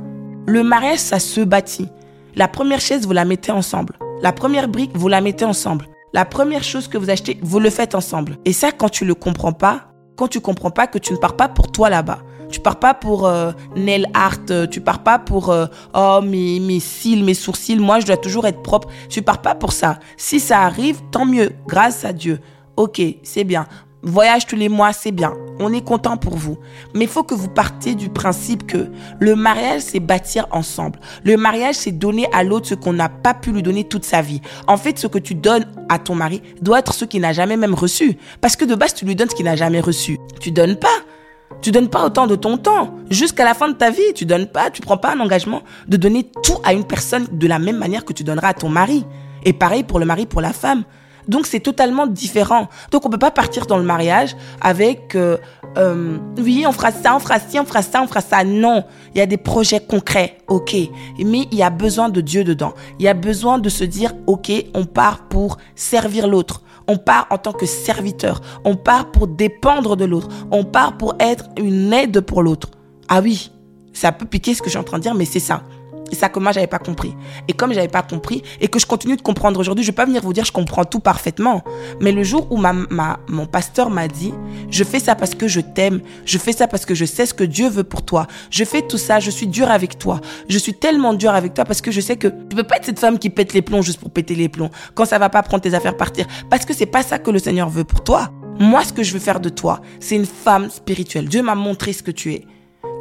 Le mariage ça se bâtit. La première chaise vous la mettez ensemble. La première brique vous la mettez ensemble. La première chose que vous achetez, vous le faites ensemble. Et ça quand tu le comprends pas, quand tu comprends pas que tu ne pars pas pour toi là-bas, tu pars pas pour euh, nail art, euh, tu pars pas pour euh, oh mes mes cils, mes sourcils, moi je dois toujours être propre. Tu pars pas pour ça. Si ça arrive, tant mieux, grâce à Dieu. OK, c'est bien. Voyage tous les mois, c'est bien. On est content pour vous. Mais il faut que vous partiez du principe que le mariage, c'est bâtir ensemble. Le mariage, c'est donner à l'autre ce qu'on n'a pas pu lui donner toute sa vie. En fait, ce que tu donnes à ton mari doit être ce qu'il n'a jamais même reçu. Parce que de base, tu lui donnes ce qu'il n'a jamais reçu. Tu donnes pas. Tu donnes pas autant de ton temps. Jusqu'à la fin de ta vie, tu donnes pas, tu prends pas un engagement de donner tout à une personne de la même manière que tu donneras à ton mari. Et pareil pour le mari, pour la femme. Donc c'est totalement différent. Donc on peut pas partir dans le mariage avec euh, euh, oui on fera ça, on fera ci, on fera ça, on fera ça. Non, il y a des projets concrets, ok. Mais il y a besoin de Dieu dedans. Il y a besoin de se dire ok, on part pour servir l'autre. On part en tant que serviteur. On part pour dépendre de l'autre. On part pour être une aide pour l'autre. Ah oui, ça peut piquer ce que je suis en train de dire, mais c'est ça. Et ça que moi j'avais pas compris. Et comme j'avais pas compris et que je continue de comprendre aujourd'hui, je vais pas venir vous dire je comprends tout parfaitement. Mais le jour où ma, ma mon pasteur m'a dit, je fais ça parce que je t'aime, je fais ça parce que je sais ce que Dieu veut pour toi. Je fais tout ça, je suis dur avec toi. Je suis tellement dur avec toi parce que je sais que tu peux pas être cette femme qui pète les plombs juste pour péter les plombs. Quand ça va pas prendre tes affaires partir parce que c'est pas ça que le Seigneur veut pour toi. Moi ce que je veux faire de toi, c'est une femme spirituelle. Dieu m'a montré ce que tu es.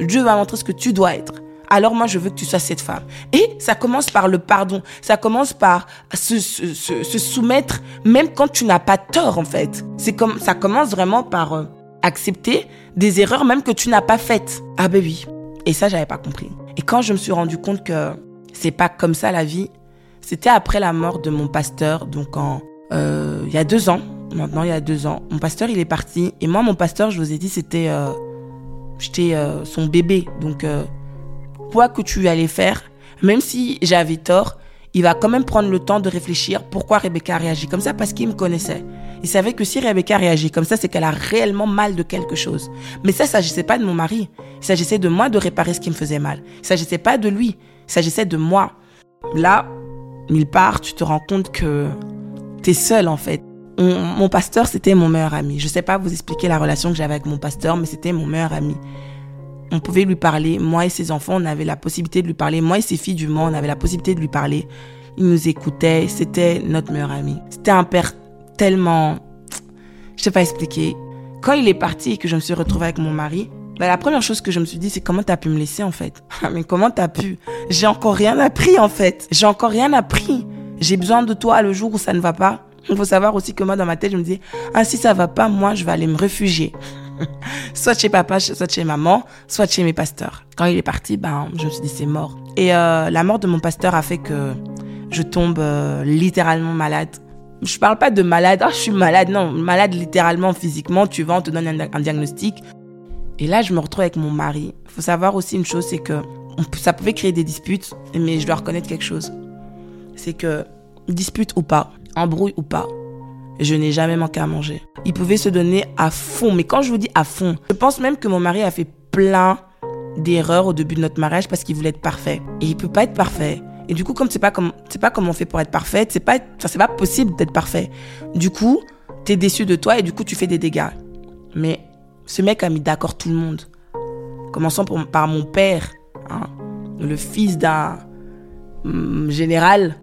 Dieu m'a montré ce que tu dois être alors moi je veux que tu sois cette femme. Et ça commence par le pardon, ça commence par se, soumettre même quand tu n'as pas tort en fait. C'est comme ça commence vraiment par euh, accepter des erreurs même que tu n'as pas faites. Ah ben oui. Et ça j'avais pas compris. Et quand je me suis rendu compte que c'est pas comme ça la vie, c'était après la mort de mon pasteur, donc euh, il y a deux ans. Maintenant, il y a deux ans, mon pasteur il est parti et moi mon pasteur, je vous ai dit, c'était euh, j'étais son bébé, donc quoi que tu allais faire, même si j'avais tort, il va quand même prendre le temps de réfléchir pourquoi Rebecca a réagi comme ça parce qu'il me connaissait. Il savait que si Rebecca réagit comme ça, c'est qu'elle a réellement mal de quelque chose. Mais ça, il s'agissait pas de mon mari. Il s'agissait de moi de réparer ce qui me faisait mal. Il s'agissait pas de lui. Il s'agissait de moi. Là, mille part, tu te rends compte que tu es seul en fait. mon pasteur, c'était mon meilleur ami. Je sais pas vous expliquer la relation que j'avais avec mon pasteur, mais c'était mon meilleur ami on pouvait lui parler. Moi et ses enfants, on avait la possibilité de lui parler. Moi et ses filles du monde, on avait la possibilité de lui parler. Il nous écoutait. C'était notre meilleur ami. C'était un père tellement, je sais pas expliquer. Quand il est parti et que je me suis retrouvée avec mon mari, bah, la première chose que je me suis dit, c'est comment t'as pu me laisser en fait? Mais comment t'as pu? J'ai encore rien appris en fait. J'ai encore rien appris. J'ai besoin de toi le jour où ça ne va pas. Il faut savoir aussi que moi, dans ma tête, je me dis, ah si ça va pas, moi, je vais aller me réfugier. soit chez papa, soit chez maman, soit chez mes pasteurs. Quand il est parti, ben, je me suis dit c'est mort. Et euh, la mort de mon pasteur a fait que je tombe euh, littéralement malade. Je parle pas de malade, oh, je suis malade, non, malade littéralement, physiquement, tu vas, on te donne un, diagnostic. Et là, je me retrouve avec mon mari. Il faut savoir aussi une chose, c'est que ça pouvait créer des disputes, mais je dois reconnaître quelque chose. C'est que, dispute ou pas, embrouille ou pas, je n'ai jamais manqué à manger. Il pouvait se donner à fond, mais quand je vous dis à fond, je pense même que mon mari a fait plein d'erreurs au début de notre mariage parce qu'il voulait être parfait. Et il peut pas être parfait. Et du coup, comme c'est pas comme c'est pas comment on fait pour être parfait, c'est pas c'est pas possible d'être parfait. Du coup, tu es déçu de toi et du coup, tu fais des dégâts. Mais ce mec a mis d'accord tout le monde. Commençant par mon père, hein, le fils d'un hum, général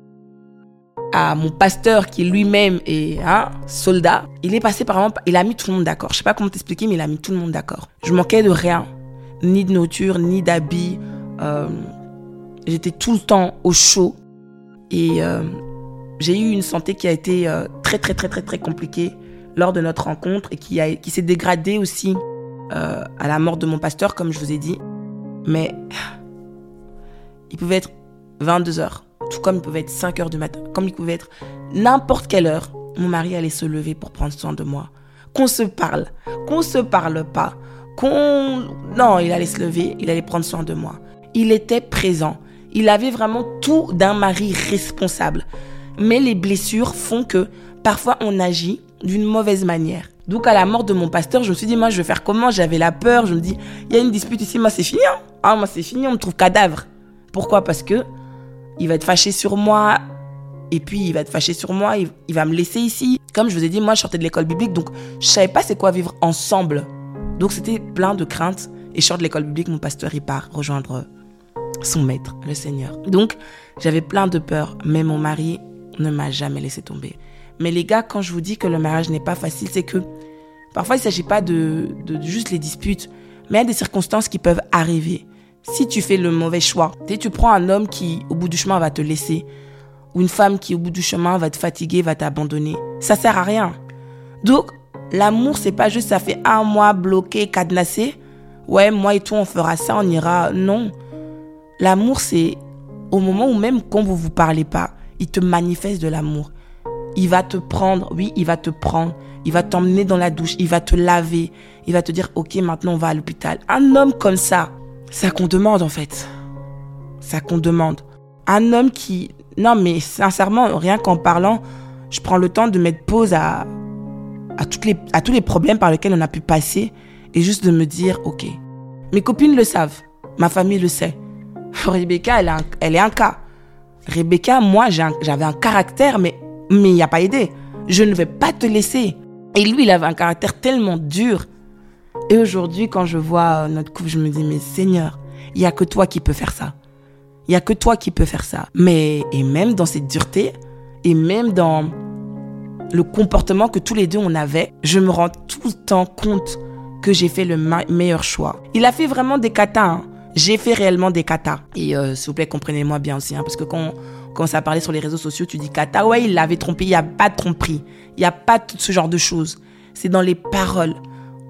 à mon pasteur qui lui-même est un soldat, il est passé par exemple, il a mis tout le monde d'accord. Je sais pas comment t'expliquer, mais il a mis tout le monde d'accord. Je manquais de rien, ni de nourriture, ni d'habits. Euh, j'étais tout le temps au chaud et euh, j'ai eu une santé qui a été euh, très très très très très compliquée lors de notre rencontre et qui, a, qui s'est dégradée aussi à la mort de mon pasteur, comme je vous ai dit. Mais il pouvait être 22 heures tout comme il pouvait être 5 heures du matin, comme il pouvait être n'importe quelle heure, mon mari allait se lever pour prendre soin de moi. Qu'on se parle, qu'on se parle pas, qu'on... Non, il allait se lever, il allait prendre soin de moi. Il était présent. Il avait vraiment tout d'un mari responsable. Mais les blessures font que parfois on agit d'une mauvaise manière. Donc à la mort de mon pasteur, je me suis dit, moi je vais faire comment? J'avais la peur, je me dis, il y a une dispute ici, moi c'est fini. Hein ah, moi c'est fini, on me trouve cadavre. Pourquoi? Parce que il va être fâché sur moi. Et puis, il va être fâché sur moi, il, va me laisser ici. Comme je vous ai dit, moi, je sortais de l'école biblique, donc je savais pas c'est quoi vivre ensemble. Donc, c'était plein de craintes. Et je de l'école biblique, mon pasteur, il part rejoindre son maître, le Seigneur. Donc, j'avais plein de peur, mais mon mari ne m'a jamais laissé tomber. Mais les gars, quand je vous dis que le mariage n'est pas facile, c'est que parfois, il ne s'agit pas de, de juste les disputes, mais il y a des circonstances qui peuvent arriver si tu fais le mauvais choix, tu prends un homme qui, au bout du chemin, va te laisser, ou une femme qui, au bout du chemin, va te fatiguer, va t'abandonner, ça sert à rien. Donc, l'amour, c'est pas juste ça fait un mois bloqué, cadenassé. Ouais, moi et toi, on fera ça, on ira. Non. L'amour, c'est au moment où même quand vous vous parlez pas, il te manifeste de l'amour. Il va te prendre, oui, il va te prendre. Il va t'emmener dans la douche, il va te laver, il va te dire, ok, maintenant on va à l'hôpital. Un homme comme ça, ça qu'on demande en fait. Ça qu'on demande. Un homme qui... Non mais sincèrement, rien qu'en parlant, je prends le temps de mettre pause à, à, toutes les, à tous les problèmes par lesquels on a pu passer et juste de me dire, ok, mes copines le savent, ma famille le sait. Rebecca, elle, elle est un cas. Rebecca, moi, j'avais un, caractère, mais il n'y a pas aidé. Je ne vais pas te laisser. Et lui, il avait un caractère tellement dur et aujourd'hui, quand je vois notre couple, je me dis, mais Seigneur, il n'y a que toi qui peux faire ça. Il n'y a que toi qui peux faire ça. Mais, et même dans cette dureté, et même dans le comportement que tous les deux on avait, je me rends tout le temps compte que j'ai fait le meilleur choix. Il a fait vraiment des katas. Hein. J'ai fait réellement des katas. Et euh, s'il vous plaît, comprenez-moi bien aussi. Hein, parce que quand quand ça parlait sur les réseaux sociaux, tu dis kata, ouais, il l'avait trompé. Il n'y a pas de tromperie. Il n'y a pas tout ce genre de choses. C'est dans les paroles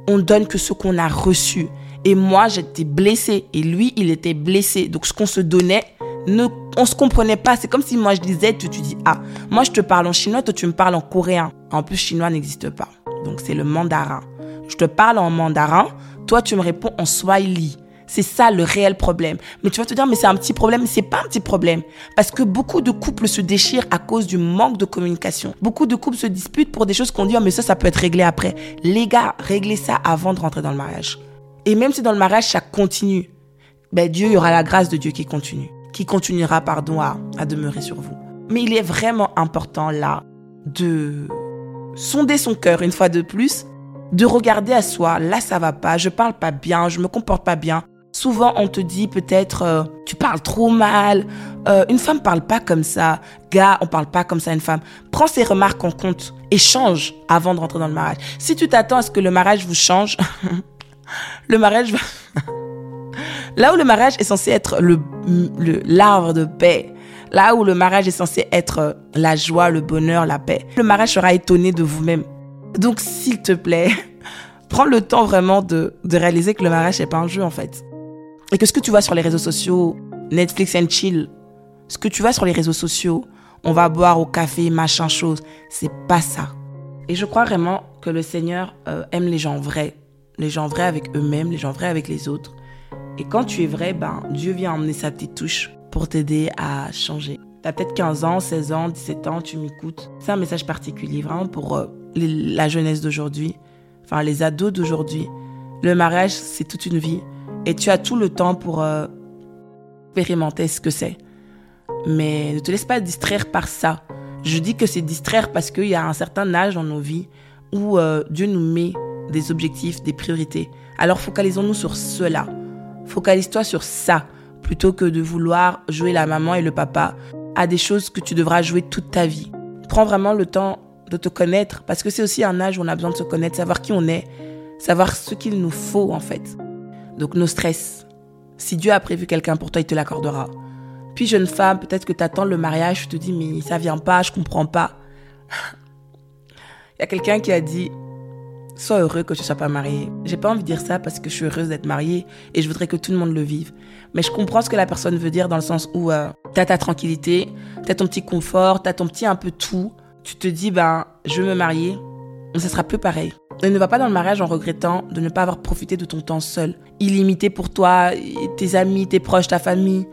on donne que ce qu'on a reçu. Et moi, j'étais blessée et lui, il était blessé. Donc, ce qu'on se donnait, ne, on se comprenait pas. C'est comme si moi, je disais, tu, tu dis, ah, moi, je te parle en chinois, toi, tu me parles en coréen. En plus, chinois n'existe pas. Donc, c'est le mandarin. Je te parle en mandarin, toi, tu me réponds en swahili. C'est ça le réel problème. Mais tu vas te dire, mais c'est un petit problème. C'est pas un petit problème. Parce que beaucoup de couples se déchirent à cause du manque de communication. Beaucoup de couples se disputent pour des choses qu'on dit, oh, mais ça, ça peut être réglé après. Les gars, réglez ça avant de rentrer dans le mariage. Et même si dans le mariage, ça continue, ben Dieu, il y aura la grâce de Dieu qui continue. Qui continuera, pardon, à, à demeurer sur vous. Mais il est vraiment important là de sonder son cœur une fois de plus, de regarder à soi, là ça va pas, je parle pas bien, je me comporte pas bien. Souvent on te dit peut-être euh, tu parles trop mal, euh, une femme parle pas comme ça, gars on parle pas comme ça une femme. Prends ces remarques en compte et change avant de rentrer dans le mariage. Si tu t'attends à ce que le mariage vous change, le mariage va... Là où le mariage est censé être le l'arbre de paix, Là où le mariage est censé être euh, la joie, le bonheur, la paix, le mariage sera étonné de vous-même. Donc, s'il te plaît, prends le temps vraiment de, de réaliser que le mariage n'est pas un jeu en fait. Et que ce que tu vois sur les réseaux sociaux, Netflix and chill, ce que tu vois sur les réseaux sociaux, on va boire au café, machin chose, c'est pas ça. Et je crois vraiment que le Seigneur euh, aime les gens vrais, les gens vrais avec eux-mêmes, les gens vrais avec les autres. Et quand tu es vrai, ben Dieu vient emmener sa petite touche pour t'aider à changer. Tu as peut-être 15 ans, 16 ans, 17 ans, tu m'écoutes. C'est un message particulier vraiment pour euh, la jeunesse d'aujourd'hui, enfin les ados d'aujourd'hui. Le mariage, c'est toute une vie et tu as tout le temps pour euh, expérimenter ce que c'est. Mais ne te laisse pas distraire par ça. Je dis que c'est distraire parce qu'il y a un certain âge dans nos vies où euh, Dieu nous met des objectifs, des priorités. Alors focalisons-nous sur cela. Focalise-toi sur ça plutôt que de vouloir jouer la maman et le papa à des choses que tu devras jouer toute ta vie. Prends vraiment le temps de te connaître parce que c'est aussi un âge où on a besoin de se connaître, savoir qui on est, savoir ce qu'il nous faut en fait. Donc nos stress. Si Dieu a prévu quelqu'un pour toi, il te l'accordera. Puis jeune femme, peut-être que tu attends le mariage, tu te dis mais ça vient pas, je comprends pas. Il y a quelqu'un qui a dit sois heureux que tu sois pas marié. J'ai pas envie de dire ça parce que je suis heureuse d'être mariée et je voudrais que tout le monde le vive. Mais je comprends ce que la personne veut dire dans le sens où euh, tu as ta tranquillité, tu as ton petit confort, tu as ton petit un peu tout. Tu te dis, ben, je veux me marier, mais ça sera plus pareil. Et ne va pas dans le mariage en regrettant de ne pas avoir profité de ton temps seul, illimité pour toi, tes amis, tes proches, ta famille.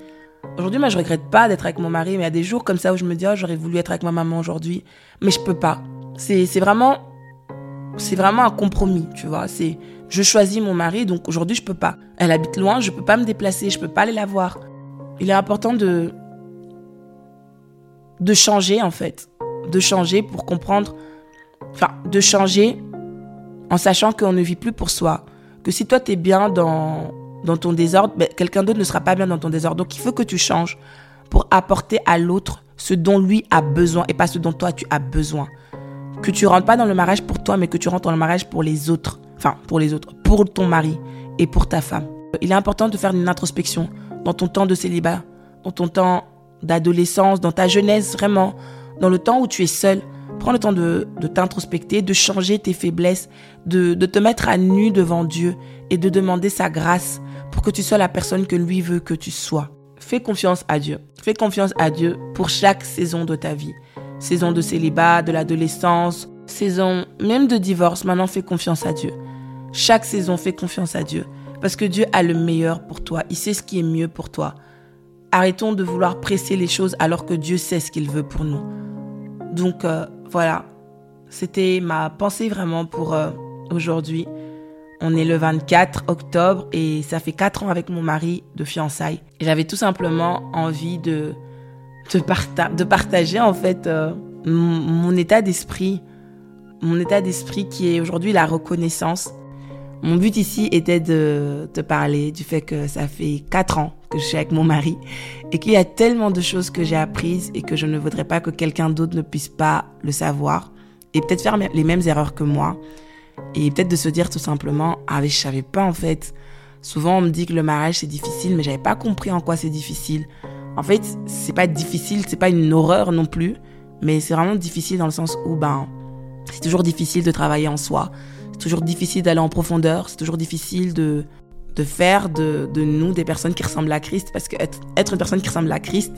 Aujourd'hui, moi, je regrette pas d'être avec mon mari, mais il y a des jours comme ça où je me dis, oh, j'aurais voulu être avec ma maman aujourd'hui, mais je peux pas. C'est vraiment c'est vraiment un compromis, tu vois. C'est je choisis mon mari, donc aujourd'hui je peux pas. Elle habite loin, je peux pas me déplacer, je peux pas aller la voir. Il est important de de changer en fait, de changer pour comprendre, enfin de changer en sachant qu'on ne vit plus pour soi. Que si toi tu es bien dans dans ton désordre, ben, quelqu'un d'autre ne sera pas bien dans ton désordre. Donc il faut que tu changes pour apporter à l'autre ce dont lui a besoin et pas ce dont toi tu as besoin que tu rentres pas dans le mariage pour toi, mais que tu rentres dans le mariage pour les autres. Enfin, pour les autres, pour ton mari et pour ta femme. Il est important de faire une introspection dans ton temps de célibat, dans ton temps d'adolescence, dans ta jeunesse, vraiment, dans le temps où tu es seul. Prends le temps de, t'introspecter, de changer tes faiblesses, de, de te mettre à nu devant Dieu et de demander sa grâce pour que tu sois la personne que lui veut que tu sois. Fais confiance à Dieu. Fais confiance à Dieu pour chaque saison de ta vie saison de célibat, de l'adolescence, saison même de divorce. Maintenant, fais confiance à Dieu. Chaque saison, fais confiance à Dieu. Parce que Dieu a le meilleur pour toi. Il sait ce qui est mieux pour toi. Arrêtons de vouloir presser les choses alors que Dieu sait ce qu'il veut pour nous. Donc euh, voilà, c'était ma pensée vraiment pour euh, aujourd'hui. On est le 24 octobre et ça fait 4 ans avec mon mari de fiançailles. J'avais tout simplement envie de de, partager en fait euh, mon, état d'esprit, mon état d'esprit qui est aujourd'hui la reconnaissance. Mon but ici était de te parler du fait que ça fait quatre ans que je suis avec mon mari et qu'il y a tellement de choses que j'ai apprises et que je ne voudrais pas que quelqu'un d'autre ne puisse pas le savoir et peut-être faire les mêmes erreurs que moi et peut-être de se dire tout simplement ah mais je savais pas en fait. Souvent on me dit que le mariage c'est difficile mais j'avais pas compris en quoi c'est difficile. En fait, c'est pas difficile, c'est pas une horreur non plus, mais c'est vraiment difficile dans le sens où ben c'est toujours difficile de travailler en soi, c'est toujours difficile d'aller en profondeur, c'est toujours difficile de de faire de, nous des personnes qui ressemblent à Christ parce que être, une personne qui ressemble à Christ,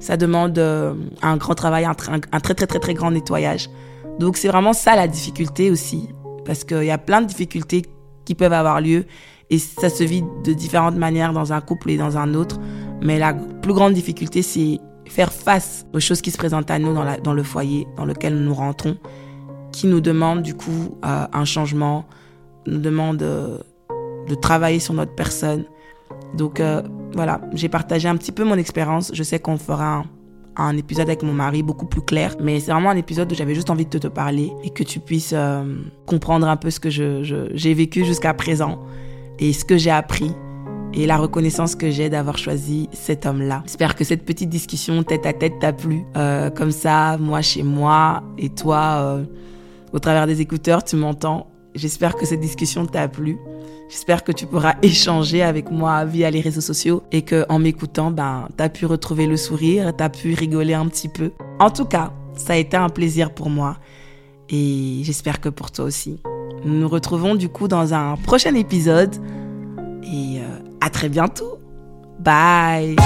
ça demande euh, un grand travail, un, très très très très grand nettoyage. Donc c'est vraiment ça la difficulté aussi parce qu'il y a plein de difficultés qui peuvent avoir lieu Et ça se vit de différentes manières dans un couple et dans un autre. Mais la plus grande difficulté, c'est faire face aux choses qui se présentent à nous dans, le foyer dans lequel nous rentrons, qui nous demandent du coup euh, un changement, nous demandent euh, de travailler sur notre personne. Donc euh, voilà, j'ai partagé un petit peu mon expérience. Je sais qu'on fera un, épisode avec mon mari beaucoup plus clair, mais c'est vraiment un épisode où j'avais juste envie de te, parler et que tu puisses comprendre un peu ce que j'ai vécu jusqu'à présent et ce que j'ai appris et la reconnaissance que j'ai d'avoir choisi cet homme-là. J'espère que cette petite discussion tête à tête t'a plu. Euh, comme ça, moi chez moi et toi, euh, au travers des écouteurs, tu m'entends. J'espère que cette discussion t'a plu. J'espère que tu pourras échanger avec moi via les réseaux sociaux et que en m'écoutant, ben, t'as pu retrouver le sourire, t'as pu rigoler un petit peu. En tout cas, ça a été un plaisir pour moi et j'espère que pour toi aussi. Nous nous retrouvons du coup dans un prochain épisode et euh, à très bientôt. Bye.